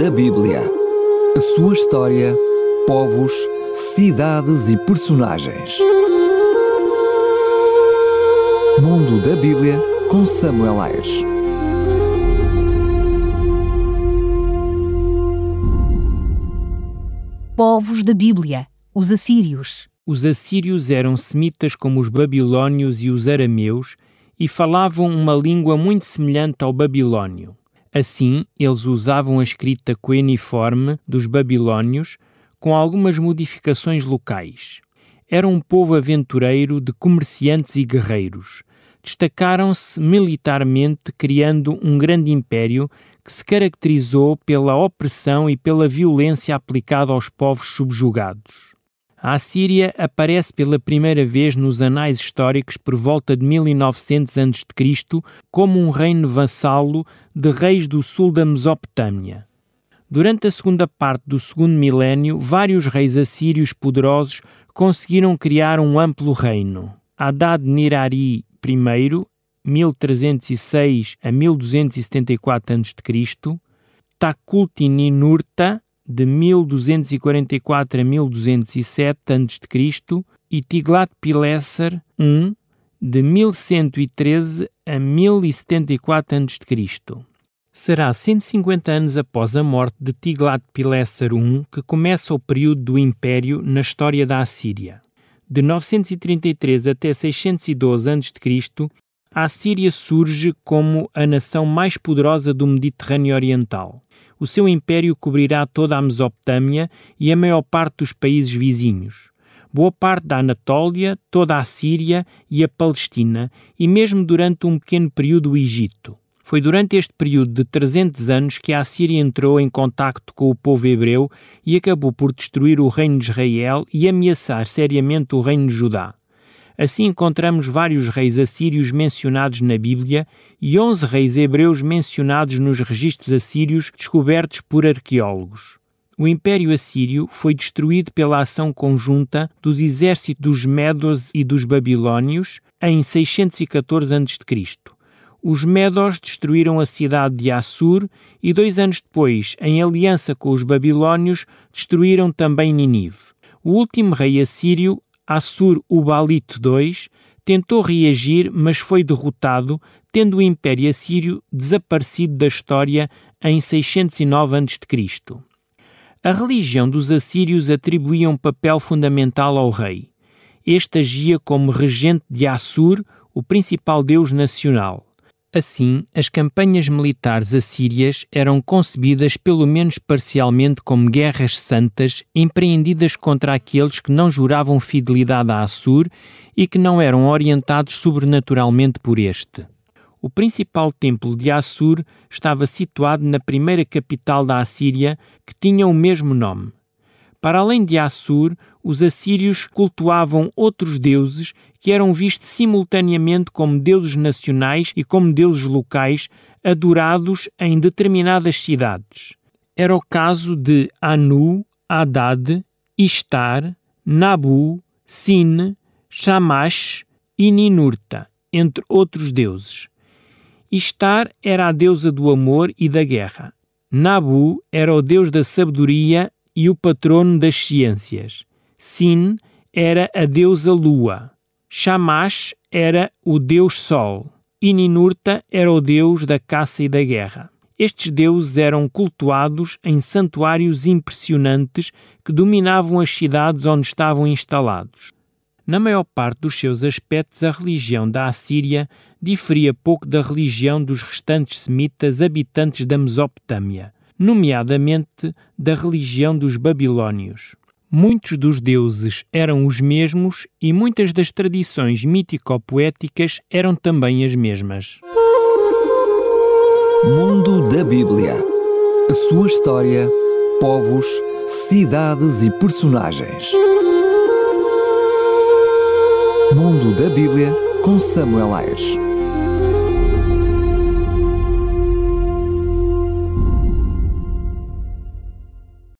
da Bíblia. A sua história, povos, cidades e personagens. Mundo da Bíblia com Samuel Ayres. Povos da Bíblia, os assírios. Os assírios eram semitas como os babilônios e os arameus e falavam uma língua muito semelhante ao babilônio. Assim, eles usavam a escrita coeniforme dos babilônios, com algumas modificações locais. Era um povo aventureiro de comerciantes e guerreiros. Destacaram-se militarmente, criando um grande império que se caracterizou pela opressão e pela violência aplicada aos povos subjugados. A Assíria aparece pela primeira vez nos anais históricos por volta de 1900 a.C. como um reino vassalo de reis do sul da Mesopotâmia. Durante a segunda parte do segundo milénio, vários reis assírios poderosos conseguiram criar um amplo reino. Adad-Nirari I, 1306 a 1274 a.C., Takulti-Ninurta, de 1244 a 1207 a.C. e Tiglat-Pileser I, de 1113 a 1074 a.C. Será 150 anos após a morte de Tiglat-Pileser I que começa o período do Império na história da Assíria. De 933 até 612 a.C., a Assíria surge como a nação mais poderosa do Mediterrâneo Oriental. O seu império cobrirá toda a Mesopotâmia e a maior parte dos países vizinhos. Boa parte da Anatólia, toda a Síria e a Palestina, e mesmo durante um pequeno período o Egito. Foi durante este período de 300 anos que a Síria entrou em contacto com o povo hebreu e acabou por destruir o reino de Israel e ameaçar seriamente o reino de Judá. Assim encontramos vários reis assírios mencionados na Bíblia e 11 reis hebreus mencionados nos registros assírios descobertos por arqueólogos. O Império Assírio foi destruído pela ação conjunta dos exércitos dos Medos e dos Babilônios em 614 a.C. Os Medos destruíram a cidade de Assur e dois anos depois, em aliança com os Babilônios, destruíram também Ninive. O último rei assírio, Assur-Ubalite II, tentou reagir, mas foi derrotado, tendo o Império Assírio desaparecido da história em 609 a.C. A religião dos assírios atribuía um papel fundamental ao rei. Este agia como regente de Assur, o principal deus nacional. Assim, as campanhas militares assírias eram concebidas pelo menos parcialmente como guerras santas empreendidas contra aqueles que não juravam fidelidade a Assur e que não eram orientados sobrenaturalmente por este. O principal templo de Assur estava situado na primeira capital da Assíria, que tinha o mesmo nome. Para além de Assur, os assírios cultuavam outros deuses que eram vistos simultaneamente como deuses nacionais e como deuses locais, adorados em determinadas cidades. Era o caso de Anu, Haddad, Istar, Nabu, Sin, Shamash e Ninurta, entre outros deuses. Istar era a deusa do amor e da guerra. Nabu era o deus da sabedoria e o patrono das ciências. Sin era a deusa lua. Shamash era o deus sol. E Ninurta era o deus da caça e da guerra. Estes deuses eram cultuados em santuários impressionantes que dominavam as cidades onde estavam instalados. Na maior parte dos seus aspectos, a religião da Assíria diferia pouco da religião dos restantes semitas habitantes da Mesopotâmia nomeadamente da religião dos babilônios. Muitos dos deuses eram os mesmos e muitas das tradições mítico-poéticas eram também as mesmas. Mundo da Bíblia. A sua história, povos, cidades e personagens. Mundo da Bíblia com Samuel Ayres.